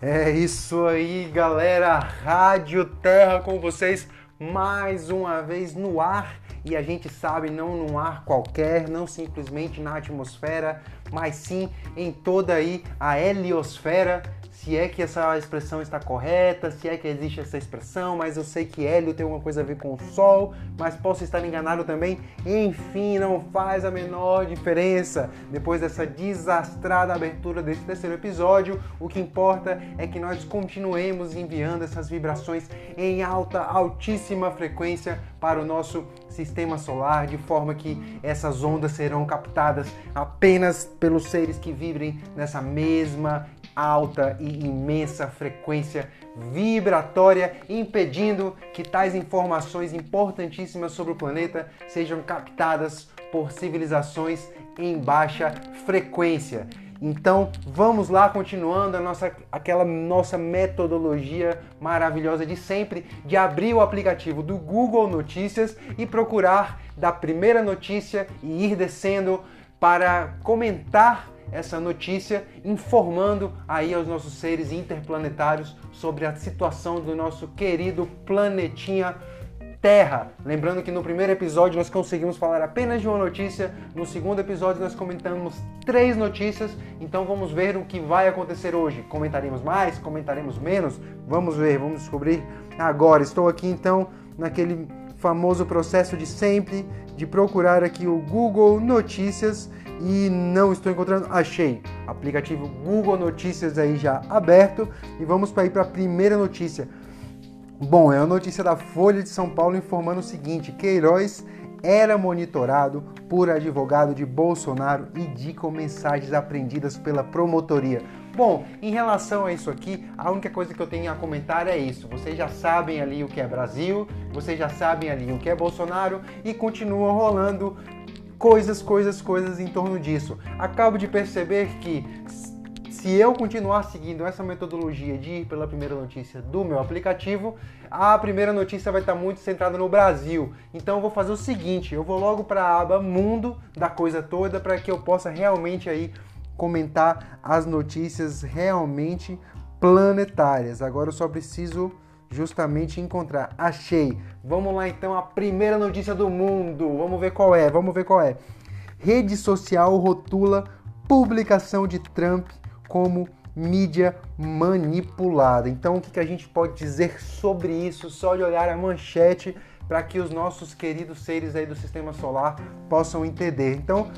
É isso aí, galera. Rádio Terra com vocês mais uma vez no ar. E a gente sabe, não num ar qualquer, não simplesmente na atmosfera, mas sim em toda aí a heliosfera se é que essa expressão está correta, se é que existe essa expressão, mas eu sei que hélio tem alguma coisa a ver com o sol, mas posso estar enganado também. Enfim, não faz a menor diferença. Depois dessa desastrada abertura desse terceiro episódio, o que importa é que nós continuemos enviando essas vibrações em alta, altíssima frequência para o nosso sistema solar, de forma que essas ondas serão captadas apenas pelos seres que vibrem nessa mesma alta e imensa frequência vibratória, impedindo que tais informações importantíssimas sobre o planeta sejam captadas por civilizações em baixa frequência. Então, vamos lá continuando a nossa aquela nossa metodologia maravilhosa de sempre de abrir o aplicativo do Google Notícias e procurar da primeira notícia e ir descendo para comentar essa notícia, informando aí aos nossos seres interplanetários sobre a situação do nosso querido planetinha Terra. Lembrando que no primeiro episódio nós conseguimos falar apenas de uma notícia, no segundo episódio nós comentamos três notícias, então vamos ver o que vai acontecer hoje. Comentaremos mais, comentaremos menos? Vamos ver, vamos descobrir agora. Estou aqui então naquele famoso processo de sempre de procurar aqui o Google Notícias e não estou encontrando. Achei. Aplicativo Google Notícias aí já aberto e vamos para ir para a primeira notícia. Bom, é a notícia da Folha de São Paulo informando o seguinte: Queiroz era monitorado por advogado de Bolsonaro e indicam mensagens apreendidas pela promotoria. Bom, em relação a isso aqui, a única coisa que eu tenho a comentar é isso. Vocês já sabem ali o que é Brasil, vocês já sabem ali o que é Bolsonaro e continuam rolando coisas, coisas, coisas em torno disso. Acabo de perceber que se eu continuar seguindo essa metodologia de ir pela primeira notícia do meu aplicativo, a primeira notícia vai estar muito centrada no Brasil. Então eu vou fazer o seguinte, eu vou logo para a aba mundo da coisa toda para que eu possa realmente aí comentar as notícias realmente planetárias. Agora eu só preciso justamente encontrar. Achei. Vamos lá então a primeira notícia do mundo. Vamos ver qual é. Vamos ver qual é. Rede social rotula publicação de Trump como mídia manipulada. Então o que, a gente pode dizer sobre isso? Só de olhar a manchete para que os nossos queridos seres aí do sistema solar possam entender. Então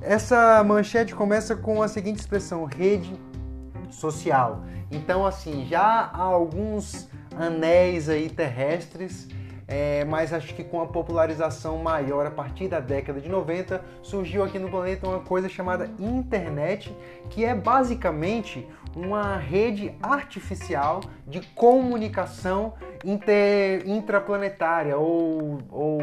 essa manchete começa com a seguinte expressão: rede social. Então assim já há alguns anéis aí terrestres, é, mas acho que com a popularização maior a partir da década de 90, surgiu aqui no planeta uma coisa chamada internet, que é basicamente uma rede artificial de comunicação inter, intraplanetária ou, ou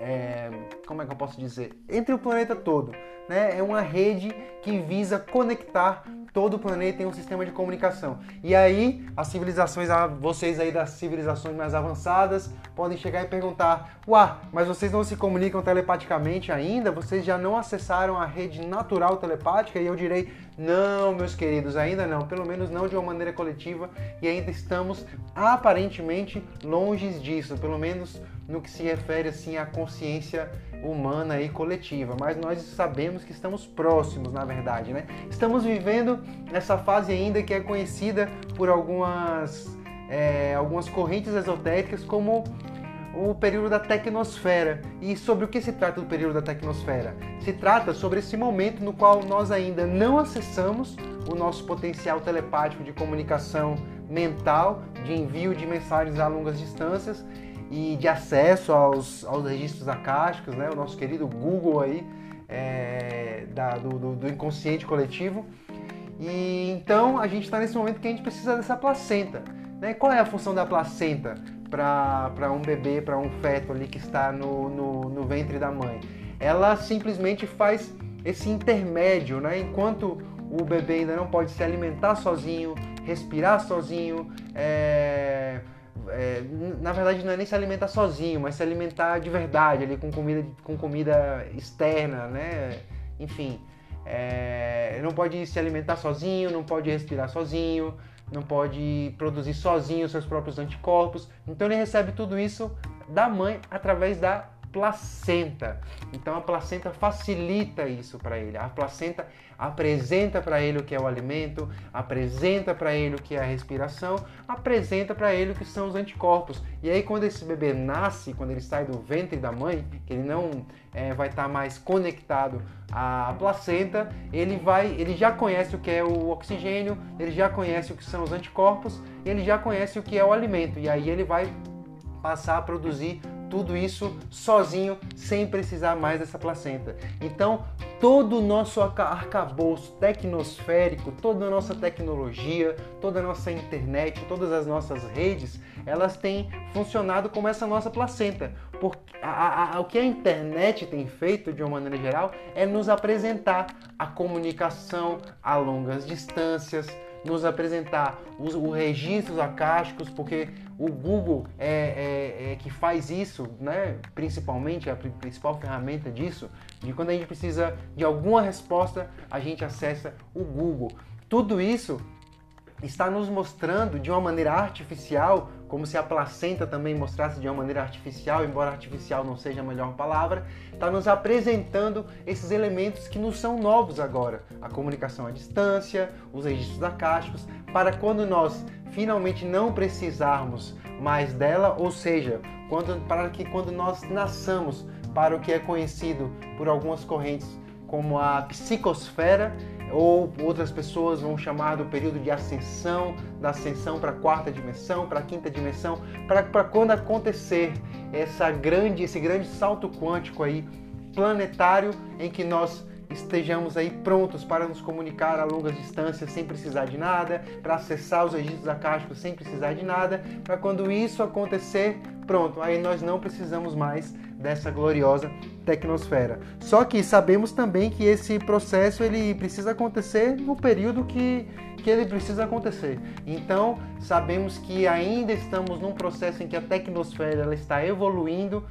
é, como é que eu posso dizer? Entre o planeta todo. Né? É uma rede que visa conectar todo o planeta em um sistema de comunicação. E aí, as civilizações, vocês aí das civilizações mais avançadas, podem chegar e perguntar: Uá, mas vocês não se comunicam telepaticamente ainda? Vocês já não acessaram a rede natural telepática? E eu direi: Não, meus queridos, ainda não. Pelo menos não de uma maneira coletiva. E ainda estamos aparentemente longe disso. Pelo menos no que se refere assim à consciência humana e coletiva, mas nós sabemos que estamos próximos, na verdade, né? Estamos vivendo essa fase ainda que é conhecida por algumas, é, algumas correntes esotéricas como o período da tecnosfera. E sobre o que se trata do período da tecnosfera? Se trata sobre esse momento no qual nós ainda não acessamos o nosso potencial telepático de comunicação mental, de envio de mensagens a longas distâncias e de acesso aos, aos registros acásticos, né? o nosso querido Google aí, é, da, do, do, inconsciente coletivo. E então a gente está nesse momento que a gente precisa dessa placenta. Né? Qual é a função da placenta para um bebê, para um feto ali que está no, no, no, ventre da mãe? Ela simplesmente faz esse intermédio, né? enquanto o bebê ainda não pode se alimentar sozinho, respirar sozinho, é, é, na verdade não é nem se alimentar sozinho, mas se alimentar de verdade, ali com comida, com comida externa, né? Enfim, é, não pode se alimentar sozinho, não pode respirar sozinho, não pode produzir sozinho seus próprios anticorpos. Então ele recebe tudo isso da mãe através da placenta. Então a placenta facilita isso para ele. A placenta apresenta para ele o que é o alimento, apresenta para ele o que é a respiração, apresenta para ele o que são os anticorpos. E aí quando esse bebê nasce, quando ele sai do ventre da mãe, que ele não é, vai estar tá mais conectado à placenta, ele vai, ele já conhece o que é o oxigênio, ele já conhece o que são os anticorpos, ele já conhece o que é o alimento. E aí ele vai passar a produzir tudo isso sozinho, sem precisar mais dessa placenta. Então, todo o nosso arcabouço tecnosférico, toda a nossa tecnologia, toda a nossa internet, todas as nossas redes, elas têm funcionado como essa nossa placenta. Porque a, a, o que a internet tem feito, de uma maneira geral, é nos apresentar a comunicação a longas distâncias, nos apresentar os registros acásticos, porque o Google é, é, é, que faz isso, né? principalmente a principal ferramenta disso, de quando a gente precisa de alguma resposta, a gente acessa o Google. Tudo isso está nos mostrando de uma maneira artificial, como se a placenta também mostrasse de uma maneira artificial, embora artificial não seja a melhor palavra, está nos apresentando esses elementos que nos são novos agora. A comunicação à distância, os registros acásticos, para quando nós finalmente não precisarmos mais dela, ou seja, quando, para que quando nós nasçamos para o que é conhecido por algumas correntes como a psicosfera, ou outras pessoas vão chamar do período de ascensão, da ascensão para a quarta dimensão, para a quinta dimensão, para quando acontecer essa grande, esse grande salto quântico aí planetário em que nós estejamos aí prontos para nos comunicar a longas distâncias sem precisar de nada, para acessar os registros acásticos sem precisar de nada, para quando isso acontecer, pronto, aí nós não precisamos mais dessa gloriosa tecnosfera. Só que sabemos também que esse processo ele precisa acontecer no período que, que ele precisa acontecer. Então, sabemos que ainda estamos num processo em que a tecnosfera ela está evoluindo,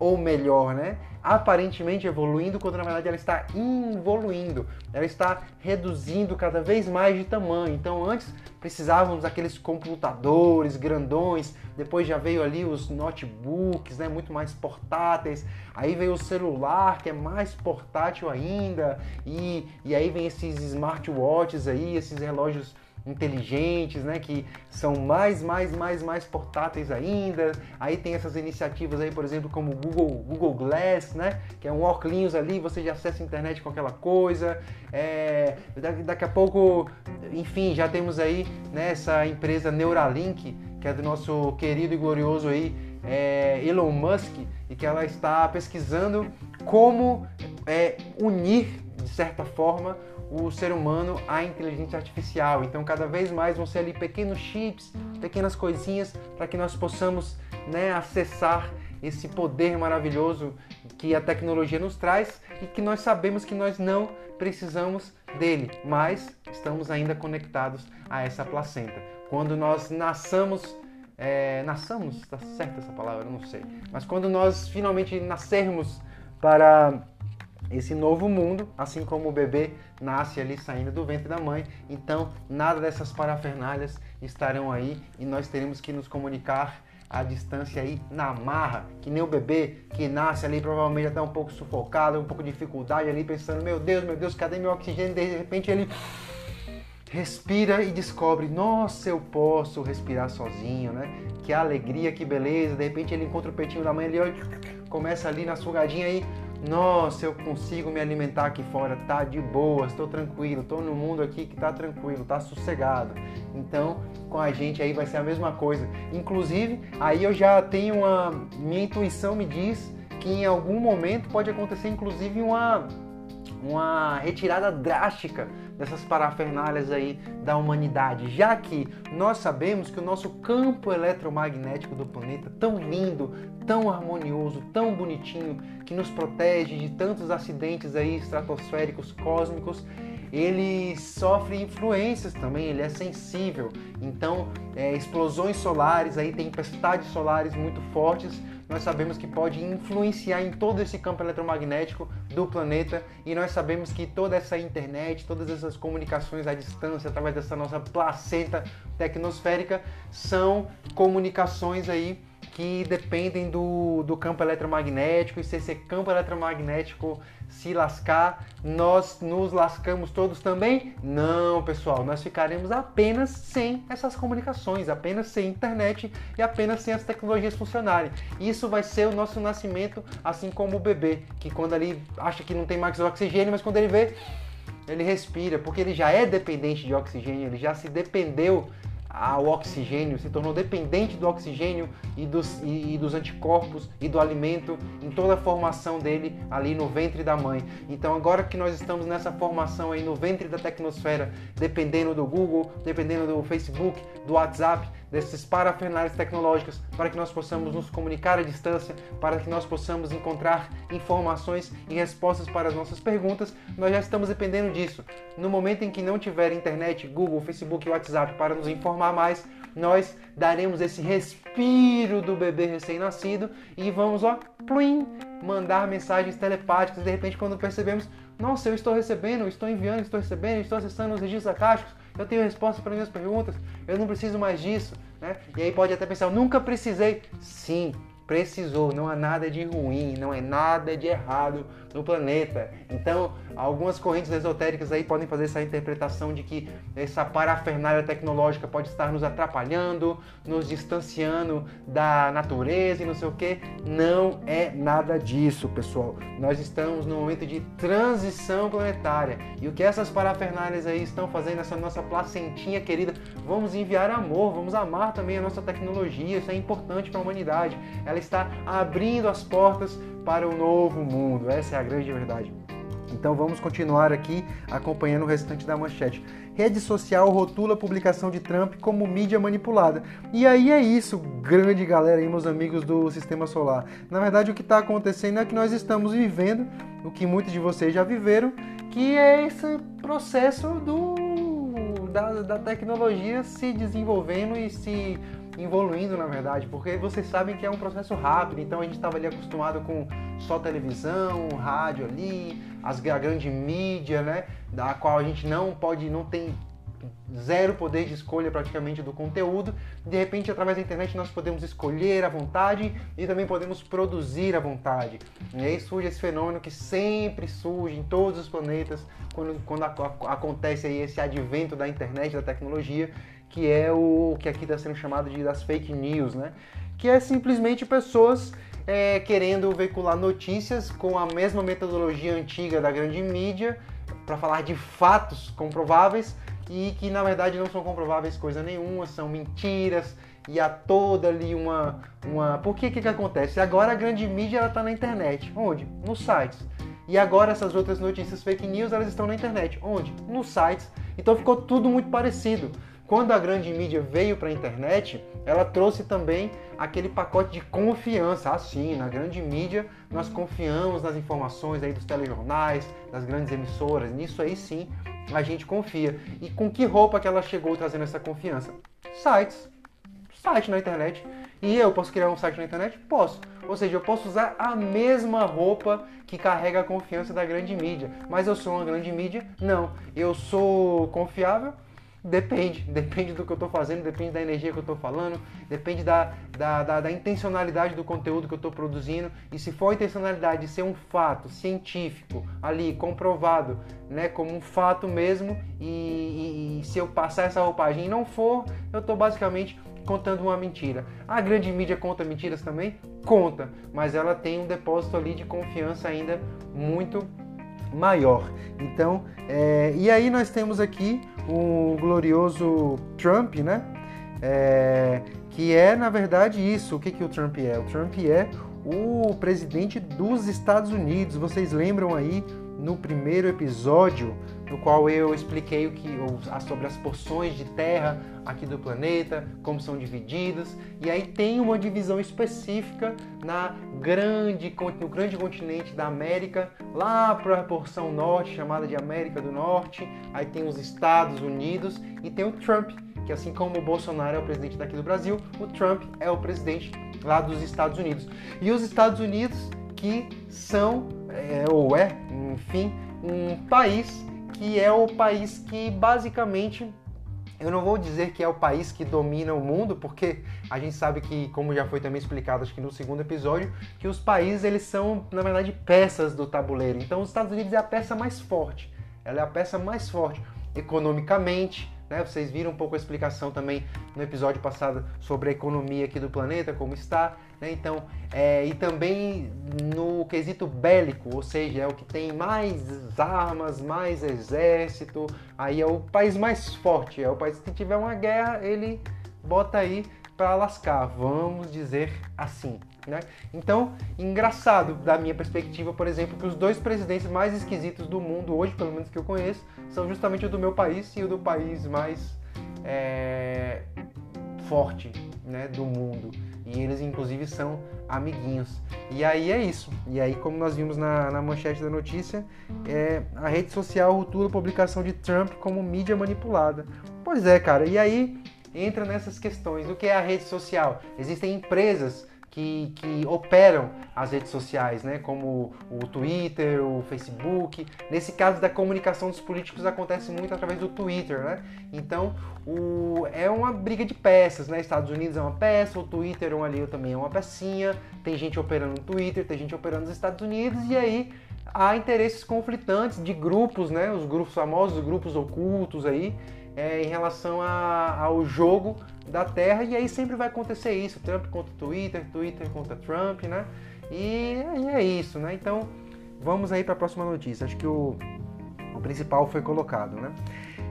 ou melhor, né? aparentemente evoluindo, quando na verdade ela está involuindo, ela está reduzindo cada vez mais de tamanho. Então antes precisávamos daqueles computadores grandões, depois já veio ali os notebooks, né, muito mais portáteis, aí veio o celular que é mais portátil ainda, e, e aí vem esses smartwatches aí, esses relógios inteligentes, né, que são mais, mais, mais, mais portáteis ainda. Aí tem essas iniciativas aí, por exemplo, como o Google, Google Glass, né, que é um óculos ali, você já acessa a internet com aquela coisa. É, daqui, a pouco, enfim, já temos aí né, essa empresa Neuralink, que é do nosso querido e glorioso aí é, Elon Musk, e que ela está pesquisando como é, unir, de certa forma, o ser humano à inteligência artificial. Então, cada vez mais vão ser ali pequenos chips, pequenas coisinhas para que nós possamos né, acessar esse poder maravilhoso que a tecnologia nos traz e que nós sabemos que nós não precisamos dele, mas estamos ainda conectados a essa placenta. Quando nós nasçamos, é, está certa essa palavra, eu não sei, mas quando nós finalmente nascermos para esse novo mundo, assim como o bebê nasce ali saindo do ventre da mãe. Então, nada dessas parafernálias estarão aí e nós teremos que nos comunicar à distância aí na marra, que nem o bebê que nasce ali provavelmente até um pouco sufocado, um pouco de dificuldade ali, pensando: meu Deus, meu Deus, cadê meu oxigênio? De repente ele respira e descobre: nossa, eu posso respirar sozinho, né? Que alegria, que beleza. De repente ele encontra o peitinho da mãe ali, começa ali na sugadinha aí nossa, eu consigo me alimentar aqui fora, tá de boa, estou tranquilo, estou no mundo aqui que tá tranquilo, tá sossegado. Então, com a gente aí vai ser a mesma coisa. Inclusive, aí eu já tenho uma minha intuição me diz que em algum momento pode acontecer inclusive uma uma retirada drástica dessas parafernálias aí da humanidade, já que nós sabemos que o nosso campo eletromagnético do planeta, tão lindo, tão harmonioso, tão bonitinho, que nos protege de tantos acidentes aí estratosféricos, cósmicos, ele sofre influências também, ele é sensível. Então, é, explosões solares, aí tempestades solares muito fortes nós sabemos que pode influenciar em todo esse campo eletromagnético do planeta e nós sabemos que toda essa internet, todas essas comunicações à distância, através dessa nossa placenta tecnosférica, são comunicações aí que dependem do, do campo eletromagnético e se esse campo eletromagnético se lascar, nós nos lascamos todos também? Não, pessoal, nós ficaremos apenas sem essas comunicações, apenas sem internet e apenas sem as tecnologias funcionarem. Isso vai ser o nosso nascimento, assim como o bebê, que quando ele acha que não tem mais oxigênio, mas quando ele vê, ele respira, porque ele já é dependente de oxigênio, ele já se dependeu ao oxigênio, se tornou dependente do oxigênio e dos, e, e, dos anticorpos e do alimento em toda a formação dele ali no ventre da mãe. Então agora que nós estamos nessa formação aí no ventre da tecnosfera, dependendo do Google, dependendo do Facebook, do WhatsApp, desses parafernálias tecnológicas para que nós possamos nos comunicar à distância, para que nós possamos encontrar informações e respostas para as nossas perguntas, nós já estamos dependendo disso. No momento em que não tiver internet, Google, Facebook e WhatsApp para nos informar mais, nós daremos esse respiro do bebê recém-nascido e vamos, ó, plim, mandar mensagens telepáticas. De repente, quando percebemos, nossa, eu estou recebendo, estou enviando, estou recebendo, estou acessando os registros acásticos, eu tenho resposta para minhas perguntas, eu não preciso mais disso. Né? E aí pode até pensar, eu nunca precisei. Sim, precisou, não há nada de ruim, não é nada de errado no planeta. Então, algumas correntes esotéricas aí podem fazer essa interpretação de que essa parafernália tecnológica pode estar nos atrapalhando, nos distanciando da natureza e não sei o que. Não é nada disso, pessoal. Nós estamos num momento de transição planetária. E o que essas parafernálias aí estão fazendo, essa nossa placentinha querida, vamos enviar amor, vamos amar também a nossa tecnologia. Isso é importante para a humanidade. Ela está abrindo as portas para o novo mundo. Essa é a grande verdade. Então vamos continuar aqui acompanhando o restante da manchete. Rede social rotula a publicação de Trump como mídia manipulada. E aí é isso, grande galera aí, meus amigos do Sistema Solar. Na verdade, o que está acontecendo é que nós estamos vivendo o que muitos de vocês já viveram, que é esse processo do, da, da tecnologia se desenvolvendo e se evoluindo, na verdade, porque vocês sabem que é um processo rápido, então a gente estava ali acostumado com só televisão, rádio ali, as, a grande mídia, né, da qual a gente não pode, não tem zero poder de escolha praticamente do conteúdo. De repente, através da internet, nós podemos escolher à vontade e também podemos produzir à vontade. E aí surge esse fenômeno que sempre surge em todos os planetas quando, quando acontece aí esse advento da internet, da tecnologia, que é o que aqui está sendo chamado de das fake news, né? Que é simplesmente pessoas é, querendo veicular notícias com a mesma metodologia antiga da grande mídia para falar de fatos comprováveis e que na verdade não são comprováveis coisa nenhuma, são mentiras e há toda ali uma uma por que que, que acontece? Agora a grande mídia ela está na internet, onde? Nos sites. E agora essas outras notícias fake news elas estão na internet, onde? Nos sites. Então ficou tudo muito parecido. Quando a grande mídia veio para a internet, ela trouxe também aquele pacote de confiança. Assim, na grande mídia nós confiamos nas informações aí dos telejornais, das grandes emissoras. Nisso aí sim a gente confia. E com que roupa que ela chegou trazendo essa confiança? Sites. Site na internet. E eu posso criar um site na internet? Posso. Ou seja, eu posso usar a mesma roupa que carrega a confiança da grande mídia. Mas eu sou uma grande mídia? Não. Eu sou confiável? Depende, depende do que eu estou fazendo, depende da energia que eu estou falando, depende da, da, da, da, intencionalidade do conteúdo que eu estou produzindo. E se for a intencionalidade de ser um fato científico, ali, comprovado, né, como um fato mesmo, e, e, e se eu passar essa roupagem e não for, eu estou basicamente contando uma mentira. A grande mídia conta mentiras também? Conta, mas ela tem um depósito ali de confiança ainda muito maior. Então, é, e aí nós temos aqui o glorioso Trump, né? É, que é na verdade isso. O que, que o Trump é? O Trump é o presidente dos Estados Unidos. Vocês lembram aí no primeiro episódio, no qual eu expliquei o que sobre as porções de terra aqui do planeta, como são divididas, e aí tem uma divisão específica na grande, no grande continente da América, lá para a porção norte, chamada de América do Norte, aí tem os Estados Unidos e tem o Trump, que assim como o Bolsonaro é o presidente daqui do Brasil, o Trump é o presidente lá dos Estados Unidos. E os Estados Unidos que são, é, ou é, enfim, um país que é o país que basicamente eu não vou dizer que é o país que domina o mundo, porque a gente sabe que, como já foi também explicado, acho que no segundo episódio, que os países eles são, na verdade, peças do tabuleiro. Então, os Estados Unidos é a peça mais forte. Ela é a peça mais forte economicamente, né? Vocês viram um pouco a explicação também no episódio passado sobre a economia aqui do planeta, como está. Né? Então, é, e também no quesito bélico, ou seja, é o que tem mais armas, mais exército, aí é o país mais forte, é o país que tiver uma guerra, ele bota aí para lascar, vamos dizer assim. Né? Então, engraçado da minha perspectiva, por exemplo, que os dois presidentes mais esquisitos do mundo hoje, pelo menos que eu conheço, são justamente o do meu país e o do país mais é, forte né, do mundo. E eles, inclusive, são amiguinhos. E aí é isso. E aí, como nós vimos na, na manchete da notícia, é, a rede social rotula a publicação de Trump como mídia manipulada. Pois é, cara. E aí entra nessas questões. O que é a rede social? Existem empresas que, que operam as redes sociais, né? como o Twitter, o Facebook. Nesse caso da comunicação dos políticos acontece muito através do Twitter, né? Então o, é uma briga de peças, né? Estados Unidos é uma peça, o Twitter um ali também é uma pecinha. Tem gente operando no Twitter, tem gente operando nos Estados Unidos e aí há interesses conflitantes de grupos, né? Os grupos famosos, os grupos ocultos aí é, em relação a, ao jogo da Terra, e aí sempre vai acontecer isso, Trump contra Twitter, Twitter contra Trump, né? E, e é isso, né? Então, vamos aí para a próxima notícia. Acho que o, o principal foi colocado, né?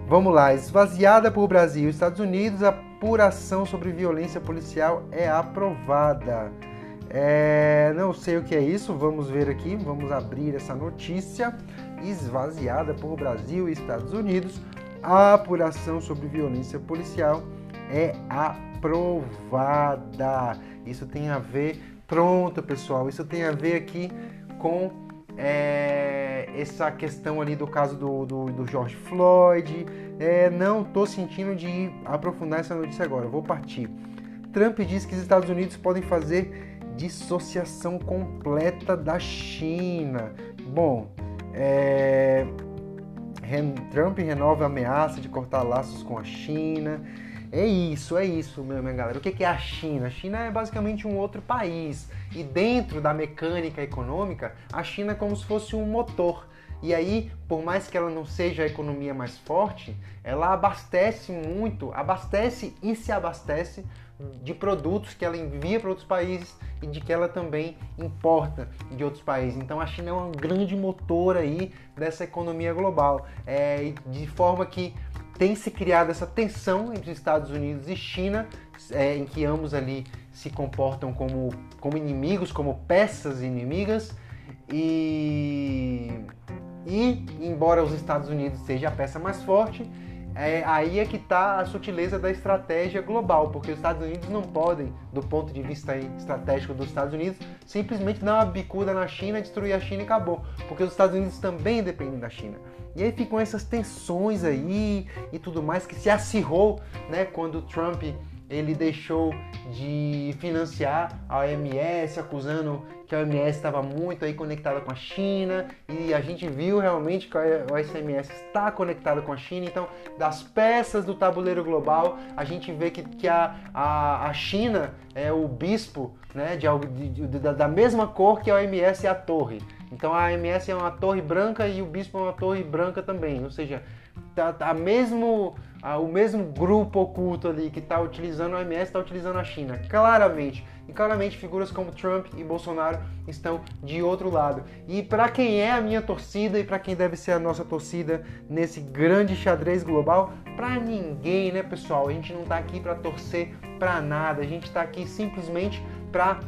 Vamos lá, esvaziada por Brasil e Estados Unidos, a apuração sobre violência policial é aprovada. É, não sei o que é isso, vamos ver aqui, vamos abrir essa notícia. Esvaziada por Brasil e Estados Unidos, a apuração sobre violência policial é aprovada. Isso tem a ver, pronto pessoal, isso tem a ver aqui com é, essa questão ali do caso do, do, do George Floyd. É, não estou sentindo de aprofundar essa notícia agora, vou partir. Trump diz que os Estados Unidos podem fazer dissociação completa da China. Bom, é, Trump renova a ameaça de cortar laços com a China. É isso, é isso, minha galera. O que é a China? A China é basicamente um outro país. E dentro da mecânica econômica, a China é como se fosse um motor. E aí, por mais que ela não seja a economia mais forte, ela abastece muito, abastece e se abastece de produtos que ela envia para outros países e de que ela também importa de outros países. Então a China é um grande motor aí dessa economia global, é, de forma que tem se criado essa tensão entre Estados Unidos e China, é, em que ambos ali se comportam como, como inimigos, como peças inimigas e e embora os Estados Unidos seja a peça mais forte, é, aí é que está a sutileza da estratégia global, porque os Estados Unidos não podem, do ponto de vista estratégico dos Estados Unidos, simplesmente dar uma bicuda na China, destruir a China e acabou, porque os Estados Unidos também dependem da China. E aí ficam essas tensões aí e tudo mais que se acirrou, né, quando Trump ele deixou de financiar a OMS, acusando que a OMS estava muito aí conectada com a China, e a gente viu realmente que a OMS está conectada com a China, então das peças do tabuleiro global, a gente vê que, que a, a, a China é o bispo né, de, de, de, da mesma cor que a OMS é a torre. Então a OMS é uma torre branca e o bispo é uma torre branca também, ou seja, tá, tá mesmo ah, o mesmo grupo oculto ali que está utilizando a OMS está utilizando a China, claramente. E claramente figuras como Trump e Bolsonaro estão de outro lado. E para quem é a minha torcida e para quem deve ser a nossa torcida nesse grande xadrez global, para ninguém, né, pessoal? A gente não está aqui para torcer para nada. A gente está aqui simplesmente para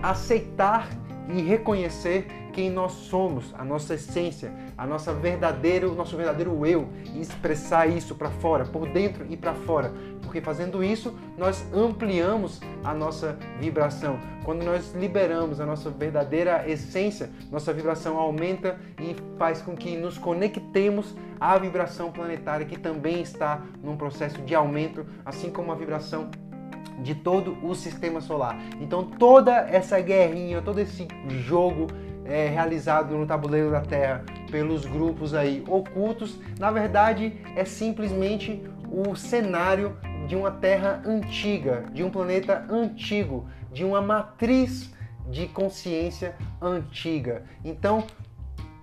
aceitar e reconhecer quem nós somos, a nossa essência, a nossa verdadeiro, nosso verdadeiro eu e expressar isso para fora, por dentro e para fora, porque fazendo isso nós ampliamos a nossa vibração. Quando nós liberamos a nossa verdadeira essência, nossa vibração aumenta e faz com que nos conectemos à vibração planetária que também está num processo de aumento, assim como a vibração de todo o sistema solar. Então toda essa guerrinha, todo esse jogo é, realizado no tabuleiro da Terra pelos grupos aí ocultos, na verdade é simplesmente o cenário de uma Terra antiga, de um planeta antigo, de uma matriz de consciência antiga. Então,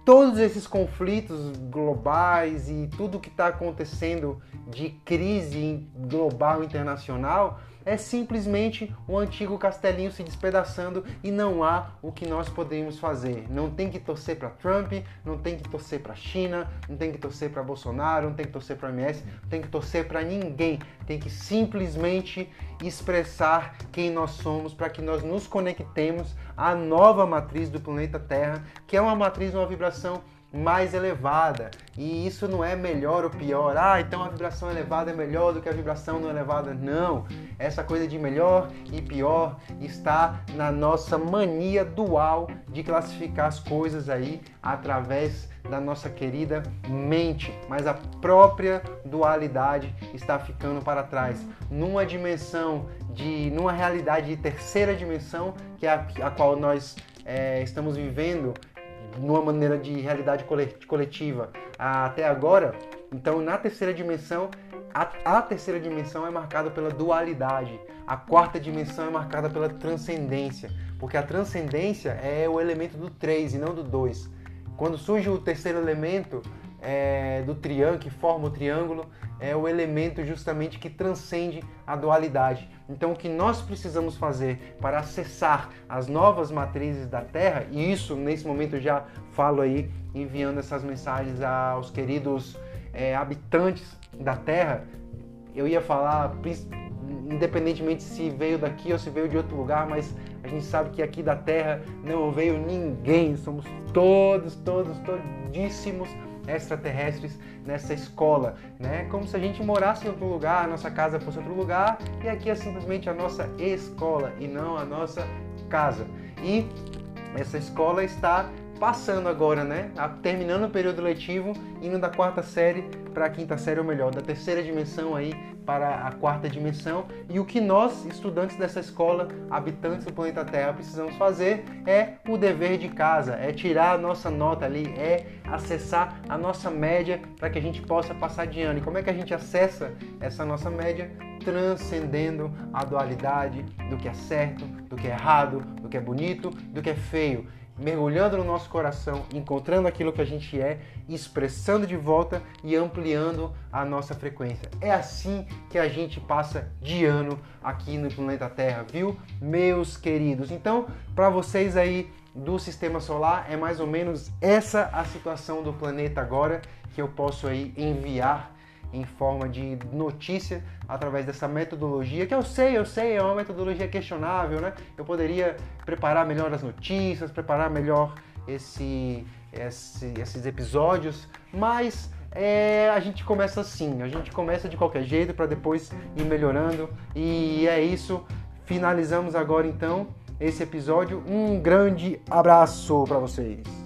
todos esses conflitos globais e tudo que está acontecendo de crise global internacional é simplesmente o antigo castelinho se despedaçando e não há o que nós podemos fazer. Não tem que torcer para Trump, não tem que torcer para China, não tem que torcer para Bolsonaro, não tem que torcer para MS, não tem que torcer para ninguém. Tem que simplesmente expressar quem nós somos para que nós nos conectemos à nova matriz do planeta Terra, que é uma matriz, uma vibração mais elevada. E isso não é melhor ou pior. Ah, então a vibração elevada é melhor do que a vibração não elevada. Não. Essa coisa de melhor e pior está na nossa mania dual de classificar as coisas aí através da nossa querida mente, mas a própria dualidade está ficando para trás, numa dimensão de, numa realidade de terceira dimensão que é a, a qual nós é, estamos vivendo numa maneira de realidade coletiva até agora. Então, na terceira dimensão, a, a, terceira dimensão é marcada pela dualidade, a quarta dimensão é marcada pela transcendência, porque a transcendência é o elemento do 3 e não do 2. Quando surge o terceiro elemento, é, do triângulo, que forma o triângulo, é o elemento justamente que transcende a dualidade. Então, o que nós precisamos fazer para acessar as novas matrizes da Terra, e isso nesse momento eu já falo aí, enviando essas mensagens aos queridos é, habitantes da Terra, eu ia falar independentemente se veio daqui ou se veio de outro lugar, mas a gente sabe que aqui da Terra não veio ninguém, somos todos, todos, todíssimos extraterrestres nessa escola, né? Como se a gente morasse em outro lugar, a nossa casa fosse outro lugar e aqui é simplesmente a nossa escola e não a nossa casa. E essa escola está passando agora, né? Terminando o período letivo, indo da quarta série para a quinta série, ou melhor, da terceira dimensão aí para a quarta dimensão. E o que nós, estudantes dessa escola, habitantes do planeta Terra, precisamos fazer é o dever de casa, é tirar a nossa nota ali, é acessar a nossa média para que a gente possa passar de ano. E como é que a gente acessa essa nossa média? Transcendendo a dualidade do que é certo, do que é errado, do que é bonito, do que é feio mergulhando no nosso coração, encontrando aquilo que a gente é, expressando de volta e ampliando a nossa frequência. É assim que a gente passa de ano aqui no planeta Terra, viu, meus queridos? Então, para vocês aí do sistema solar, é mais ou menos essa a situação do planeta agora que eu posso aí enviar em forma de notícia através dessa metodologia, que eu sei, eu sei, é uma metodologia questionável, né? Eu poderia preparar melhor as notícias, preparar melhor esse, esse esses episódios, mas é, a gente começa assim, a gente começa de qualquer jeito para depois ir melhorando e é isso. Finalizamos agora então esse episódio. Um grande abraço para vocês.